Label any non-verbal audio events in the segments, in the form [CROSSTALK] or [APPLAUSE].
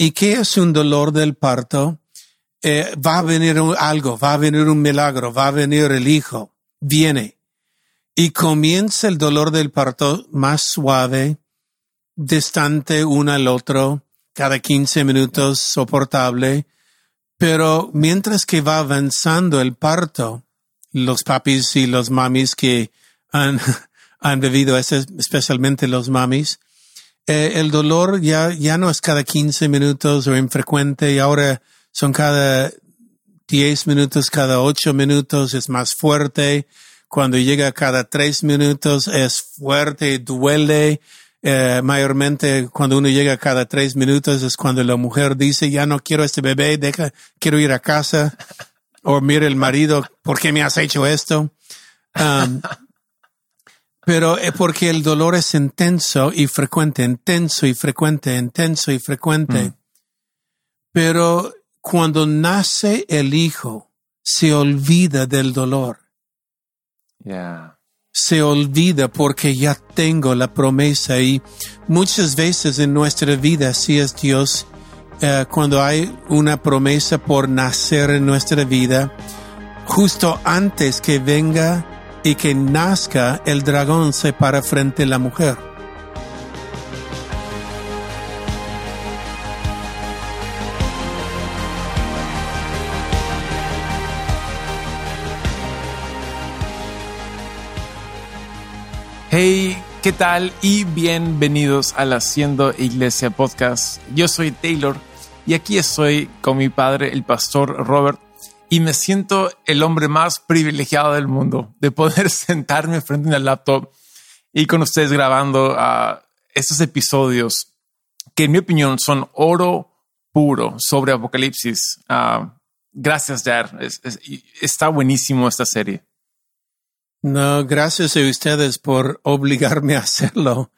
¿Y qué es un dolor del parto? Eh, va a venir algo, va a venir un milagro, va a venir el hijo, viene. Y comienza el dolor del parto más suave, distante uno al otro, cada 15 minutos soportable, pero mientras que va avanzando el parto, los papis y los mamis que han, [LAUGHS] han vivido especialmente los mamis, eh, el dolor ya, ya no es cada 15 minutos o infrecuente y ahora son cada 10 minutos, cada 8 minutos, es más fuerte. Cuando llega cada 3 minutos es fuerte, duele. Eh, mayormente cuando uno llega cada 3 minutos es cuando la mujer dice, ya no quiero este bebé, deja, quiero ir a casa. O mire el marido, ¿por qué me has hecho esto? Um, pero es porque el dolor es intenso y frecuente, intenso y frecuente, intenso y frecuente. Mm. Pero cuando nace el hijo, se olvida del dolor. Se olvida porque ya tengo la promesa y muchas veces en nuestra vida, si es Dios, eh, cuando hay una promesa por nacer en nuestra vida, justo antes que venga y que nazca, el dragón se para frente a la mujer. Hey, ¿qué tal? Y bienvenidos al Haciendo Iglesia Podcast. Yo soy Taylor y aquí estoy con mi padre, el pastor Robert, y me siento el hombre más privilegiado del mundo de poder [LAUGHS] sentarme frente al laptop y con ustedes grabando uh, estos episodios que en mi opinión son oro puro sobre Apocalipsis. Uh, gracias, Jar. está buenísimo esta serie. No, gracias a ustedes por obligarme a hacerlo.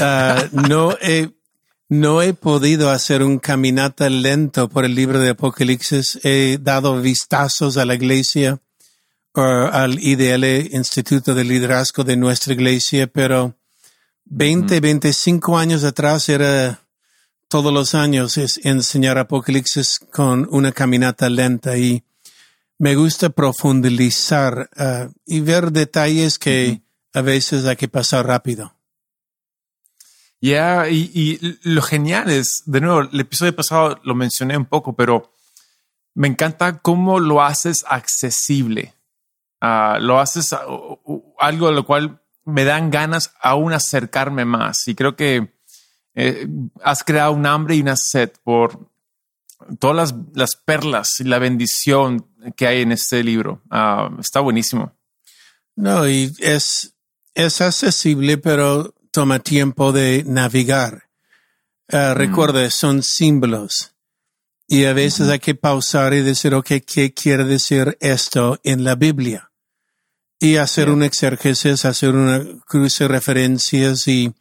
Uh, no he, no he podido hacer un caminata lento por el libro de Apocalipsis. He dado vistazos a la iglesia o al IDL, Instituto de Liderazgo de nuestra iglesia, pero 20, 25 años atrás era todos los años es enseñar Apocalipsis con una caminata lenta y me gusta profundizar uh, y ver detalles que a veces hay que pasar rápido. Ya, y, lo genial es, de nuevo, el episodio pasado lo mencioné un poco, pero me encanta cómo lo haces accesible. Uh, lo haces algo a lo cual me dan ganas aún acercarme más. Y creo que eh, has creado un hambre y una sed por todas las, las, perlas y la bendición que hay en este libro. Ah, está buenísimo. No, y es, es accesible, pero toma tiempo de navegar. Uh, Recuerda, son símbolos. Y a veces hay que pausar y decir, ok, ¿qué quiere decir esto en la Biblia? Y hacer un exercicio, hacer una cruce de referencias y,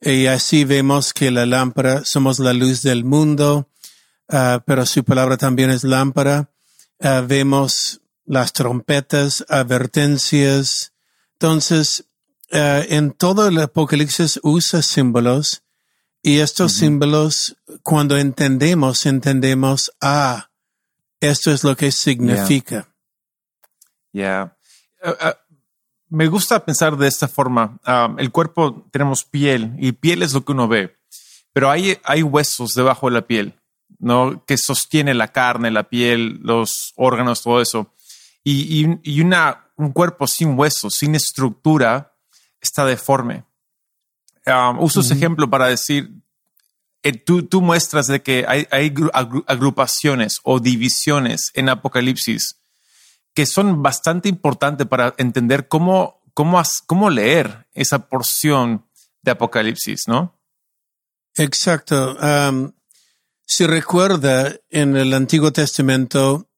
y así vemos que la lámpara somos la luz del mundo Ah, pero su palabra también es lámpara. Ah, vemos las trompetas, advertencias. Entonces, ah, en todo el Apocalipsis usa símbolos y estos símbolos, cuando entendemos, entendemos, ah, esto es lo que significa. Ya. me gusta pensar de esta forma. el cuerpo tenemos piel y piel es lo que uno ve, pero hay, hay huesos debajo de la piel. ¿no? Que sostiene la carne, la piel, los órganos, todo eso. Y, y, una, un cuerpo sin huesos, sin estructura, está deforme. Um, uso ese ejemplo para decir, eh, tú, tú, muestras de que hay, hay, agrupaciones o divisiones en Apocalipsis que son bastante importantes para entender cómo, cómo, cómo leer esa porción de Apocalipsis, ¿no? Exacto. Um, si recuerda, en el Antiguo Testamento,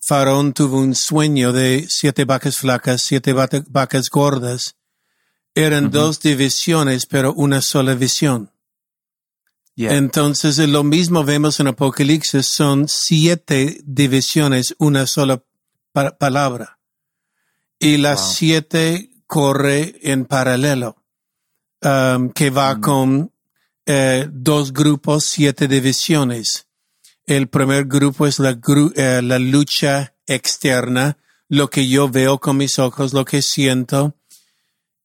Faraón tuvo un sueño de siete vacas flacas, siete vacas gordas. Eran dos divisiones, pero una sola visión. Entonces, lo mismo vemos en Apocalipsis, son siete divisiones, una sola palabra. Y las siete corre en paralelo, um, que va mm. con eh, dos grupos, siete divisiones. El primer grupo es la, gru- eh, la lucha externa, lo que yo veo con mis ojos, lo que siento.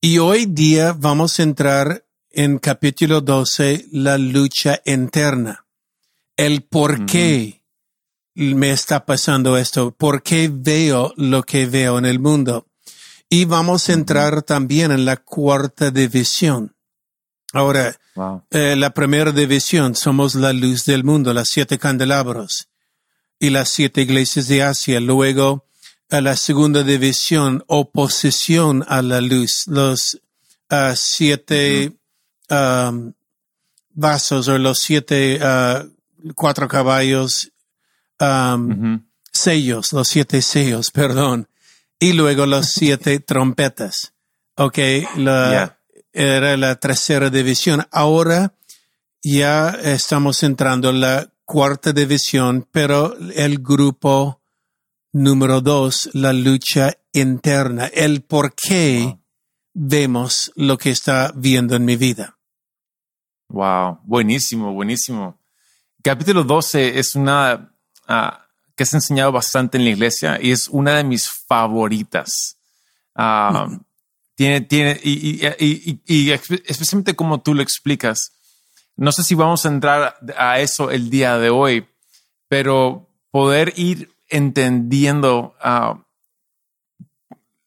Y hoy día vamos a entrar en capítulo 12, la lucha interna. El por qué me está pasando esto, por qué veo lo que veo en el mundo. Y vamos a entrar también en la cuarta división. Ahora, Wow. eh, la primera división somos la luz del mundo, las siete candelabros y las siete iglesias de Asia. Luego, a la segunda división, oposición a la luz, los ah, siete um, vasos o los siete ah, cuatro caballos, um, sellos, los siete sellos, [LAUGHS] perdón, y luego los [LAUGHS] siete trompetas. Ok, la, era la tercera división. Ahora ya estamos entrando en la cuarta división, pero el grupo número dos, la lucha interna, el por qué Wow. vemos lo que está viendo en mi vida. Wow, buenísimo, buenísimo. Capítulo 12 es una ah, que se ha enseñado bastante en la iglesia y es una de mis favoritas. Ah, Tiene, tiene, y, y- y- y- y espe- especialmente como tú lo explicas. No sé si vamos a entrar a eso el día de hoy, pero poder ir entendiendo ah,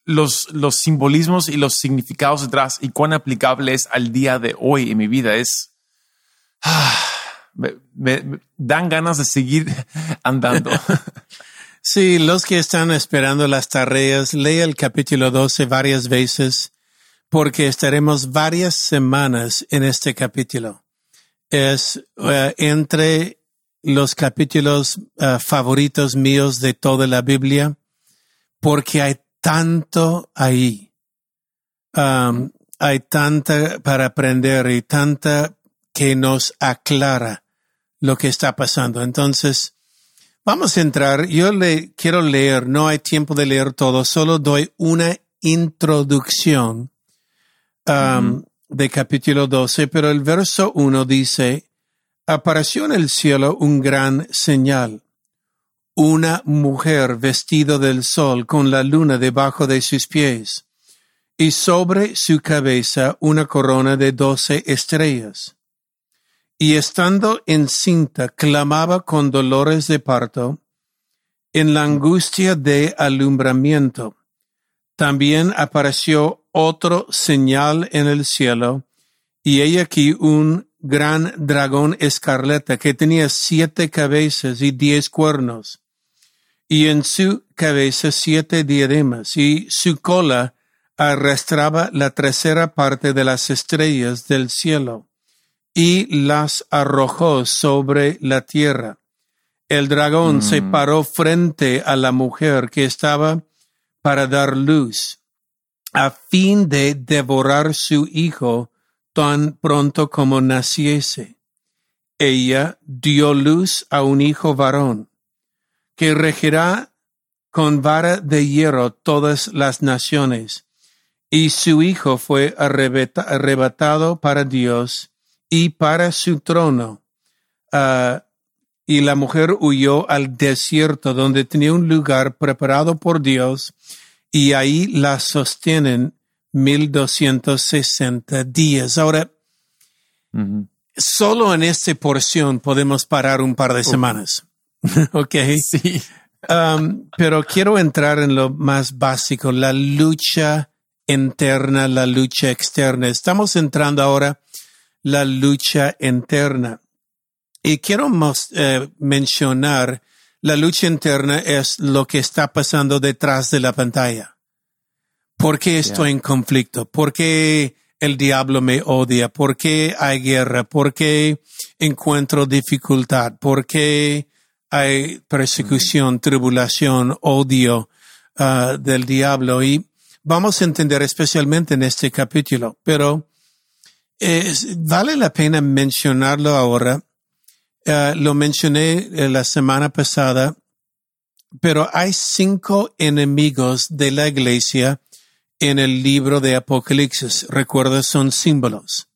los, los simbolismos y los significados detrás y cuán aplicable es al día de hoy en mi vida es Ah, me, dan ganas de seguir [LAUGHS] andando. [LAUGHS] Sí, los que están esperando las tareas, lea el capítulo 12 varias veces porque estaremos varias semanas en este capítulo. Es eh, entre los capítulos eh, favoritos míos de toda la Biblia porque hay tanto ahí. Um, hay tanta para aprender y tanta que nos aclara lo que está pasando. Entonces, Vamos a entrar. Yo le quiero leer, no hay tiempo de leer todo, solo doy una introducción um, de capítulo 12, pero el verso 1 dice, apareció en el cielo un gran señal, una mujer vestida del sol con la luna debajo de sus pies, y sobre su cabeza una corona de doce estrellas y estando encinta clamaba con dolores de parto en la angustia de alumbramiento. También apareció otro señal en el cielo, y he aquí un gran dragón escarlata que tenía siete cabezas y diez cuernos, y en su cabeza siete diademas, y su cola arrastraba la tercera parte de las estrellas del cielo y las arrojó sobre la tierra. El dragón Mm. se paró frente a la mujer que estaba para dar luz, a fin de devorar su hijo tan pronto como naciese. Ella dio luz a un hijo varón, que regirá con vara de hierro todas las naciones, y su hijo fue arrebata- arrebatado para Dios y para su trono. Ah, y la mujer huyó al desierto donde tenía un lugar preparado por Dios y ahí la sostienen 1260 días. Ahora, solo en esta porción podemos parar un par de semanas. [LAUGHS] ok. Sí. Um, pero quiero entrar en lo más básico, la lucha interna, la lucha externa. Estamos entrando ahora la lucha interna. Y quiero eh, mencionar, la lucha interna es lo que está pasando detrás de la pantalla. ¿Por qué estoy en conflicto? ¿Por qué el diablo me odia? ¿Por qué hay guerra? ¿Por qué encuentro dificultad? ¿Por qué hay persecución, tribulación, odio ah, del diablo? Y vamos a entender especialmente en este capítulo, pero es- vale la pena mencionarlo ahora. Ah, lo mencioné eh, la semana pasada, pero hay cinco enemigos de la iglesia en el libro de Apocalipsis. Recuerda, son símbolos.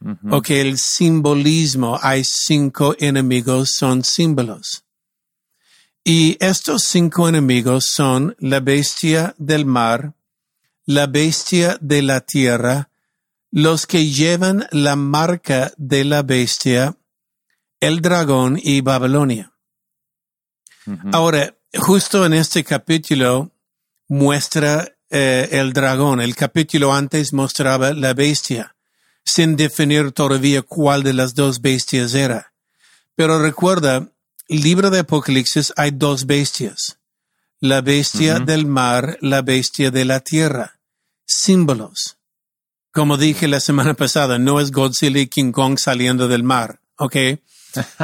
Ujú. o que el simbolismo, hay cinco enemigos, son símbolos. Y estos cinco enemigos son la bestia del mar, la bestia de la tierra, los que llevan la marca de la bestia, el dragón y Babilonia. Ahora, justo en este capítulo muestra eh, el dragón. El capítulo antes mostraba la bestia, sin definir todavía cuál de las dos bestias era. Pero recuerda, el libro de Apocalipsis hay dos bestias. La bestia del mar, la bestia de la tierra. Símbolos. Como dije la semana pasada, no es Godzilla y King Kong saliendo del mar, ¿ok?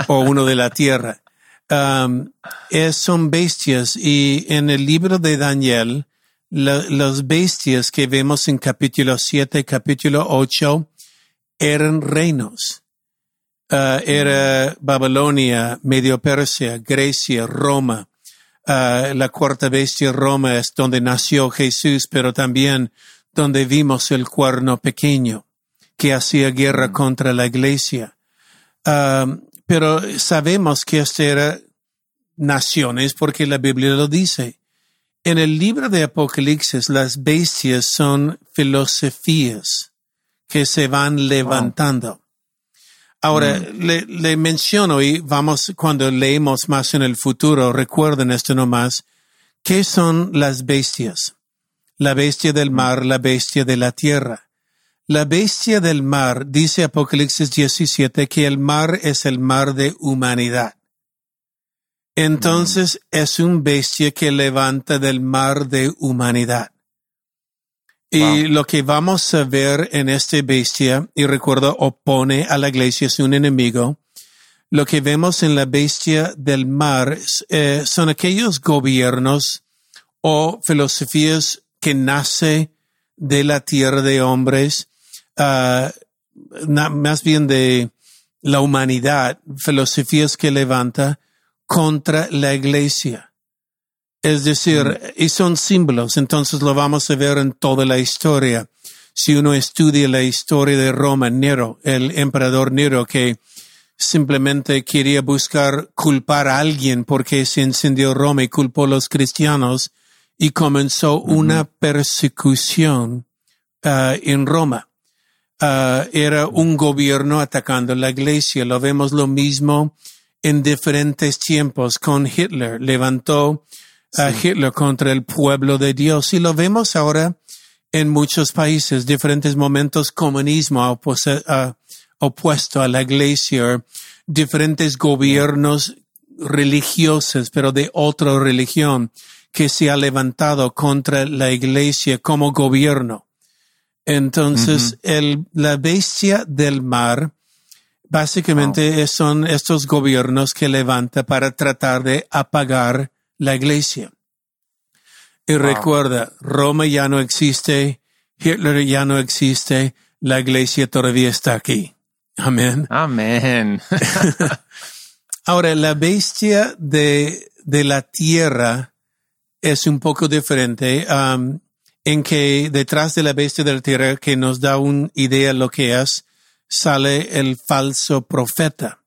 o uno de la tierra. [LAUGHS] Um, es- son bestias y en el libro de Daniel, la- las bestias que vemos en capítulo 7, capítulo 8, eran reinos. Uh, era Babilonia, Medio Persia, Grecia, Roma. Uh, la cuarta bestia, Roma, es donde nació Jesús, pero también donde vimos el cuerno pequeño que hacía guerra contra la iglesia. Um, pero sabemos que estas eran naciones porque la Biblia lo dice. En el libro de Apocalipsis, las bestias son filosofías que se van levantando. Ahora, le, le menciono y vamos, cuando leemos más en el futuro, recuerden esto nomás, ¿qué son las bestias? La bestia del mar, la bestia de la tierra. La bestia del mar, dice Apocalipsis 17, que el mar es el mar de humanidad. Entonces es un bestia que levanta del mar de humanidad. Y Wow. lo que vamos a ver en este bestia, y recuerdo, opone a la iglesia, es un enemigo. Lo que vemos en la bestia del mar eh, son aquellos gobiernos o filosofías que nace de la tierra de hombres, ah, na- más bien de la humanidad, filosofías que levanta contra la iglesia. Es decir, y son símbolos, entonces lo vamos a ver en toda la historia. Si uno estudia la historia de Roma, Nero, el emperador Nero, que simplemente quería buscar culpar a alguien porque se encendió Roma y culpó a los cristianos y comenzó una persecución ah, en Roma. Ah, era un gobierno atacando la iglesia. Lo vemos lo mismo en diferentes tiempos con Hitler. Levantó a Hitler contra el pueblo de Dios y lo vemos ahora en muchos países, diferentes momentos comunismo opuesto a la iglesia, diferentes gobiernos religiosos, pero de otra religión que se ha levantado contra la iglesia como gobierno. Entonces, el, la bestia del mar básicamente son estos gobiernos que levanta para tratar de apagar la iglesia. Y recuerda, Roma ya no existe, Hitler ya no existe, la iglesia todavía está aquí. Amén. Amén. [LAUGHS] Ahora, la bestia de, de la tierra es un poco diferente, um, en que detrás de la bestia de la tierra, que nos da una idea de lo que es, sale el falso profeta.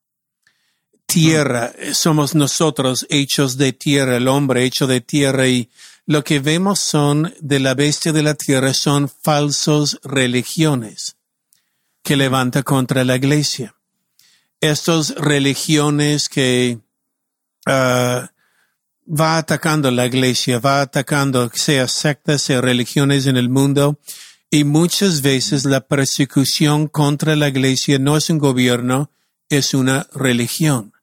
Tierra, somos nosotros hechos de tierra, el hombre hecho de tierra y lo que vemos son de la bestia de la tierra son falsos religiones que levanta contra la iglesia estas religiones que ah, va atacando la iglesia, va atacando sea sectas, sea religiones en el mundo, y muchas veces la persecución contra la iglesia no es un gobierno, es una religión.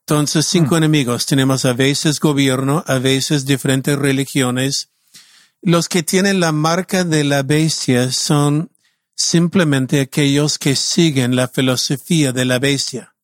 Entonces, cinco enemigos. Tenemos a veces gobierno, a veces diferentes religiones. Los que tienen la marca de la bestia son simplemente aquellos que siguen la filosofía de la bestia.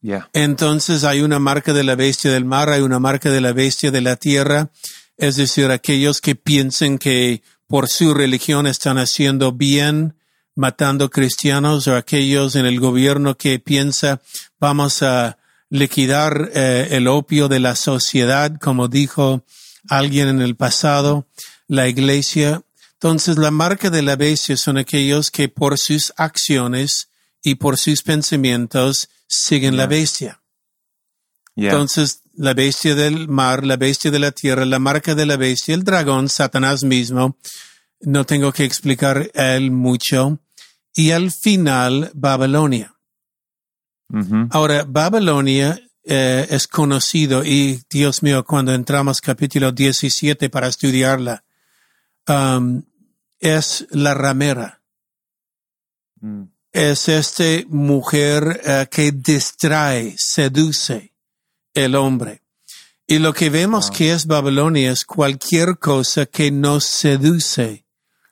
Ya. Entonces hay una marca de la bestia del mar, hay una marca de la bestia de la tierra, es decir, aquellos que piensan que por su religión están haciendo bien, matando cristianos, o aquellos en el gobierno que piensa vamos a liquidar eh, el opio de la sociedad, como dijo alguien en el pasado, la iglesia. Entonces, la marca de la bestia son aquellos que por sus acciones y por sus pensamientos siguen la bestia. Yeah. Entonces, la bestia del mar, la bestia de la tierra, la marca de la bestia, el dragón, Satanás mismo, no tengo que explicar él mucho. Y al final, Babilonia. Ujú. Ahora, Babilonia eh, es conocido y, Dios mío, cuando entramos capítulo 17 para estudiarla, um, es la ramera. Mm. Es esta mujer eh, que distrae, seduce el hombre. Y lo que vemos Wow. que es Babilonia es cualquier cosa que nos seduce,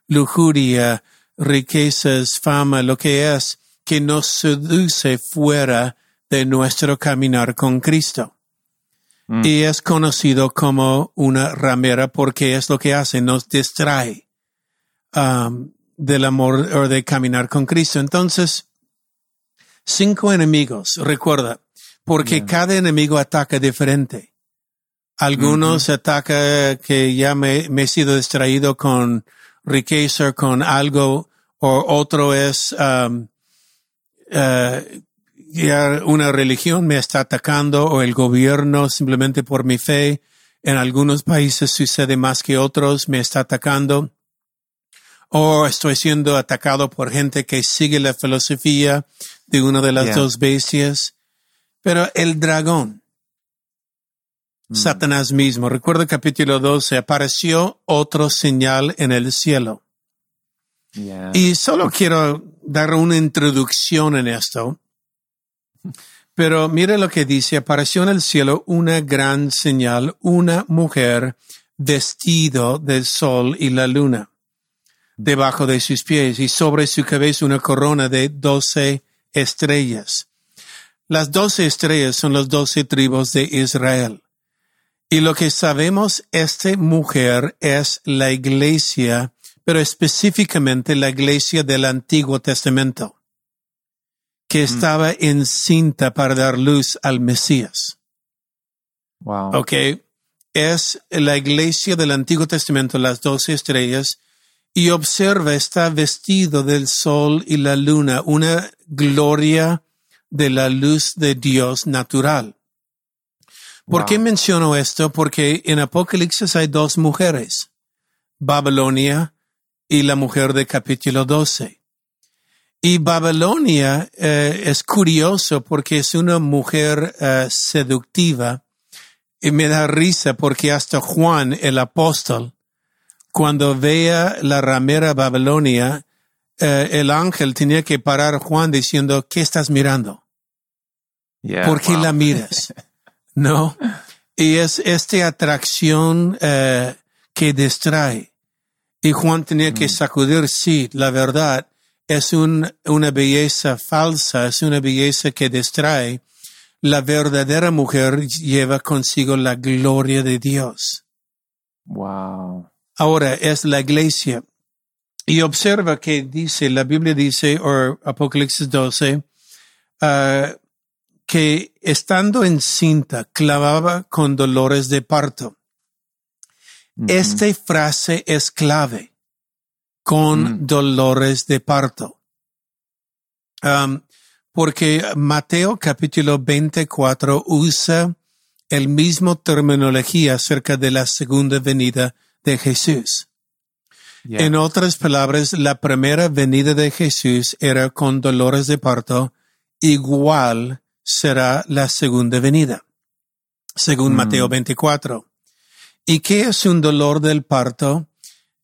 lujuria, riquezas, fama, lo que es, que nos seduce fuera de nuestro caminar con Cristo. Mm. Y es conocido como una ramera porque es lo que hace, nos distrae um, del amor o de caminar con Cristo. Entonces, cinco enemigos, recuerda, porque Bien. cada enemigo ataca diferente. Algunos ataca que ya me, me he sido distraído con riqueza, con algo, o otro es um, eh, ya una religión me está atacando o el gobierno simplemente por mi fe. En algunos países sucede más que otros, me está atacando. O estoy siendo atacado por gente que sigue la filosofía de una de las Yeah. dos bestias. Pero el dragón, Mm. Satanás mismo, recuerda capítulo 12, apareció otro señal en el cielo. Yeah. Y solo quiero dar una introducción en esto. Pero mire lo que dice, apareció en el cielo una gran señal, una mujer vestido del sol y la luna, debajo de sus pies y sobre su cabeza una corona de doce estrellas. Las doce estrellas son las doce tribus de Israel. Y lo que sabemos, esta mujer es la iglesia pero específicamente la iglesia del Antiguo Testamento, que estaba encinta para dar luz al Mesías. wow. ¿Ok? Es la iglesia del Antiguo Testamento, las doce estrellas, y observa, está vestido del sol y la luna, una gloria de la luz de Dios natural. ¿Por Wow. qué menciono esto? Porque en Apocalipsis hay dos mujeres, Babilonia y la mujer de capítulo 12. Y Babilonia eh, es curioso porque es una mujer eh, seductiva y me da risa porque hasta Juan el apóstol, cuando vea la ramera Babilonia, eh, el ángel tenía que parar a Juan diciendo, ¿qué estás mirando? Yeah, ¿Por qué wow. la miras? [LAUGHS] ¿No? Y es esta atracción eh, que distrae. Y Juan tenía que sacudir, sí, la verdad es un, una belleza falsa, es una belleza que distrae. La verdadera mujer lleva consigo la gloria de Dios. Wow. Ahora es la iglesia. Y observa que dice, la Biblia dice, o Apocalipsis 12, ah, que estando encinta clavaba con dolores de parto. Esta frase es clave, con Mm. dolores de parto. Um, porque Mateo capítulo 24 usa el mismo terminología acerca de la segunda venida de Jesús. Yeah. En otras palabras, la primera venida de Jesús era con dolores de parto, igual será la segunda venida, según Mm. Mateo 24. ¿Y qué es un dolor del parto?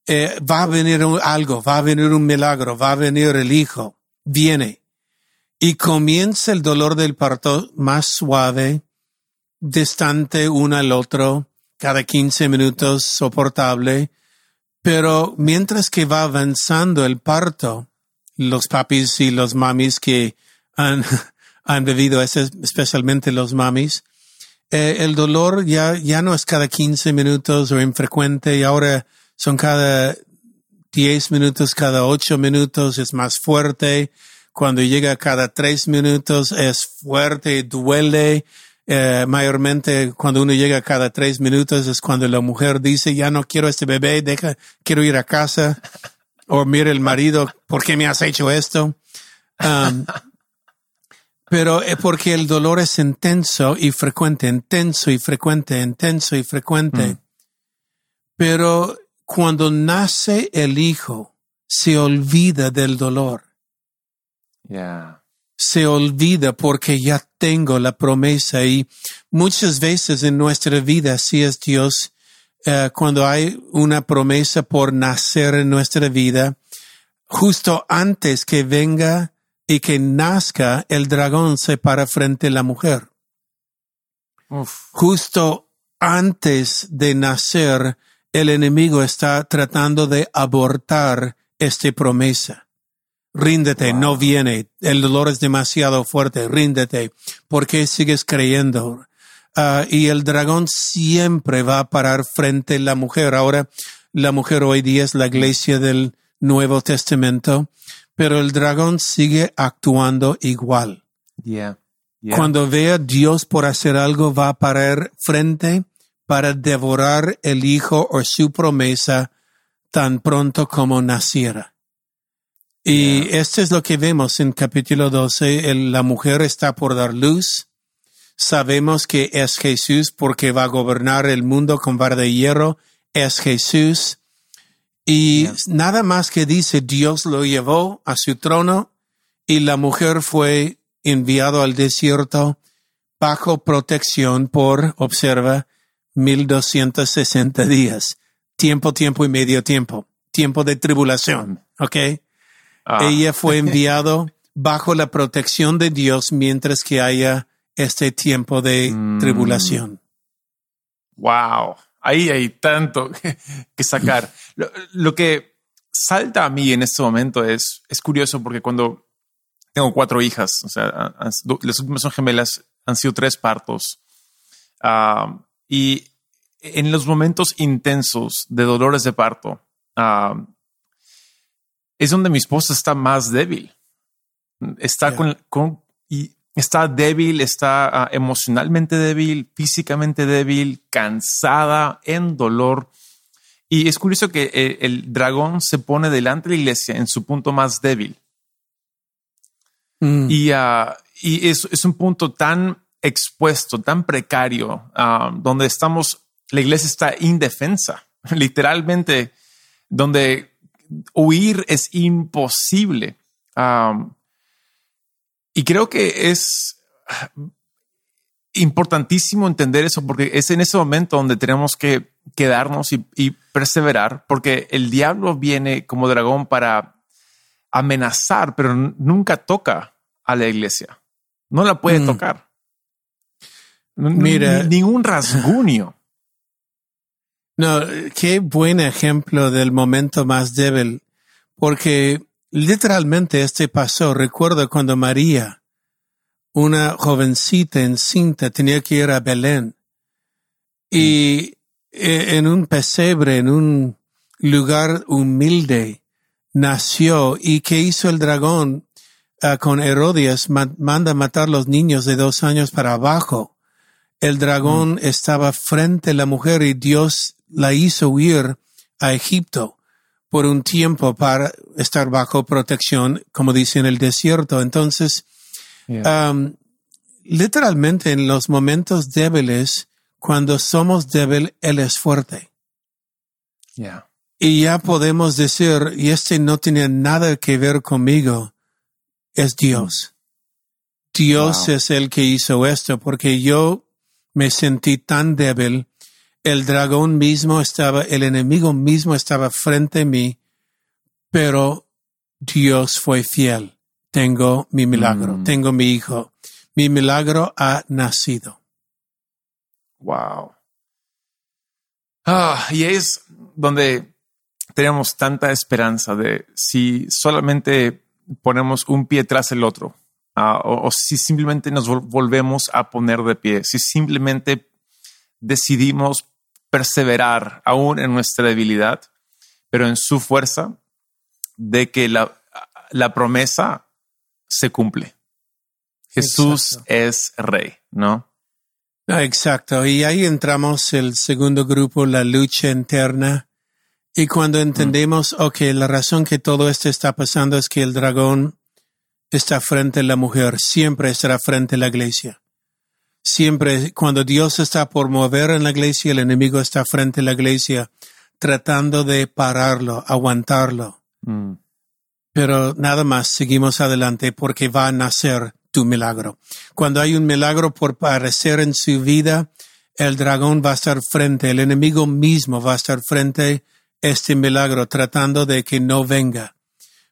Eh, va a venir un- algo, va a venir un milagro, va a venir el hijo, viene. Y comienza el dolor del parto más suave, distante uno al otro, cada 15 minutos soportable, pero mientras que va avanzando el parto, los papis y los mamis que han, [LAUGHS] han eso, especialmente los mamis, eh, el dolor ya, ya no es cada 15 minutos o infrecuente y ahora son cada 10 minutos, cada 8 minutos, es más fuerte. Cuando llega cada 3 minutos es fuerte, duele, Eh, mayormente cuando uno llega cada tres minutos es cuando la mujer dice, ya no quiero este bebé, deja, quiero ir a casa. O mira el marido, ¿por qué me has hecho esto? Um, pero es porque el dolor es intenso y frecuente, intenso y frecuente, intenso y frecuente. Mm. Pero cuando nace el hijo, se olvida del dolor. Yeah. Se olvida porque ya tengo la promesa y muchas veces en nuestra vida, así es Dios, eh, cuando hay una promesa por nacer en nuestra vida, justo antes que venga y que nazca, el dragón se para frente a la mujer. Uf. Justo antes de nacer, el enemigo está tratando de abortar esta promesa. Ríndete, Wow. no viene, el dolor es demasiado fuerte, ríndete. ¿Por qué sigues creyendo? Ah, y el dragón siempre va a parar frente a la mujer. Ahora, la mujer hoy día es la iglesia del Nuevo Testamento, pero el dragón sigue actuando igual. Yeah. Yeah. Cuando vea Dios por hacer algo, va a parar frente para devorar el hijo o su promesa tan pronto como naciera. Y esto es lo que vemos en capítulo 12. El- la mujer está por dar luz. Sabemos que es Jesús porque va a gobernar el mundo con vara de hierro. Es Jesús. Y nada más que dice Dios lo llevó a su trono y la mujer fue enviado al desierto bajo protección por, observa, 1260 días. Tiempo, tiempo y medio tiempo. Tiempo de tribulación. ¿Ok? Ah, Ella fue [LAUGHS] enviado bajo la protección de Dios mientras que haya este tiempo de Mm. tribulación. Wow. Ahí hay tanto [LAUGHS] que sacar. Lo, lo que salta a mí en este momento es, es curioso porque cuando tengo cuatro hijas, o sea, las últimas son gemelas, han sido tres partos. Ah, y en los momentos intensos de dolores de parto, ah, es donde mi esposa está más débil. Está con- y está débil, está ah, emocionalmente débil, físicamente débil, cansada, en dolor. Y es curioso que eh, el dragón se pone delante de la iglesia en su punto más débil. Mm. Y, ah, y es, es un punto tan expuesto, tan precario, ah, donde estamos, la iglesia está indefensa, [LAUGHS] literalmente, donde huir es imposible. Y creo que es importantísimo entender eso porque es en ese momento donde tenemos que quedarnos y, y perseverar porque el diablo viene como dragón para amenazar, pero nunca toca a la iglesia. No la puede Mm. tocar. Mira. ni- ningún rasguño. No, qué buen ejemplo del momento más débil, porque literalmente este pasó. Recuerdo cuando María, una jovencita encinta, tenía que ir a Belén. Y eh, en un pesebre, en un lugar humilde, nació. Y que hizo el dragón ah, con Herodias, ma- manda matar los niños de dos años para abajo. El dragón estaba frente a la mujer y Dios la hizo huir a Egipto por un tiempo para estar bajo protección, como dice en el desierto. Entonces, um, literalmente en los momentos débiles, cuando somos débil, Él es fuerte. Yeah. Y ya podemos decir, y este no tiene nada que ver conmigo, es Dios. Dios Wow. es el que hizo esto, porque yo me sentí tan débil. El dragón mismo estaba, el enemigo mismo estaba frente a mí, pero Dios fue fiel. Tengo mi milagro, Mm. tengo mi hijo. Mi milagro ha nacido. Wow. Ah, y es donde tenemos tanta esperanza de si solamente ponemos un pie tras el otro, ah, o, o si simplemente nos vol- volvemos a poner de pie, si simplemente decidimos perseverar aún en nuestra debilidad, pero en su fuerza de que la, la promesa se cumple. Jesús Exacto. es rey, ¿no? Ah, exacto. Y ahí entramos el segundo grupo, la lucha interna. Y cuando entendemos, ok, la razón que todo esto está pasando es que el dragón está frente a la mujer, siempre estará frente a la iglesia. Siempre, cuando Dios está por mover en la iglesia, el enemigo está frente a la iglesia, tratando de pararlo, aguantarlo. Mm. Pero nada más, seguimos adelante porque va a nacer tu milagro. Cuando hay un milagro por aparecer en su vida, el dragón va a estar frente, el enemigo mismo va a estar frente a este milagro, tratando de que no venga.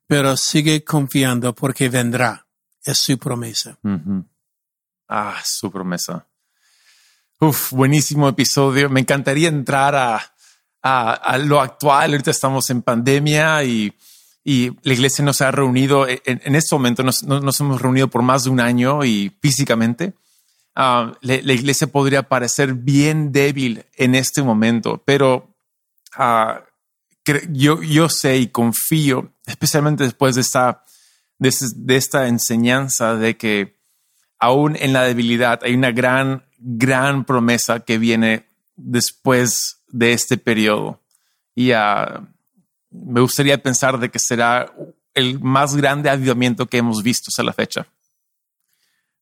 Pero sigue confiando porque vendrá. Es su promesa. Ah, su promesa. Uf, buenísimo episodio. Me encantaría entrar a, a, lo actual. Ahorita estamos en pandemia y, y la iglesia nos ha reunido. En, en este momento nos, nos- hemos reunido por más de un año y físicamente. Ah, la, la iglesia podría parecer bien débil en este momento, pero ah, yo, yo sé y confío, especialmente después de esta, de, es- de esta enseñanza de que aún en la debilidad hay una gran, gran promesa que viene después de este periodo. Y ah, me gustaría pensar de que será el más grande avivamiento que hemos visto hasta la fecha.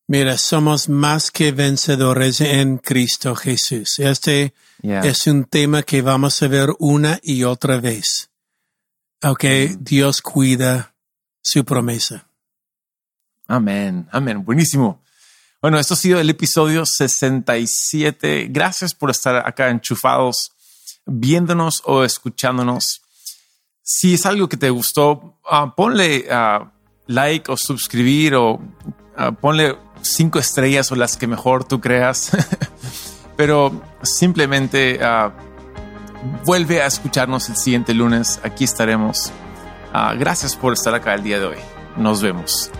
Mira, somos más que vencedores en Cristo Jesús. Este Yeah. es un tema que vamos a ver una y otra vez. Ok, Dios cuida su promesa. Amén, amén. Buenísimo. Bueno, esto ha sido el episodio 67. Gracias por estar acá enchufados, viéndonos o escuchándonos. Si es algo que te gustó, ah, ponle ah, like o suscribir o ah, ponle cinco estrellas o las que mejor tú creas. [LAUGHS] Pero simplemente vuelve a escucharnos el siguiente lunes. Aquí estaremos. Gracias por estar acá el día de hoy. Nos vemos.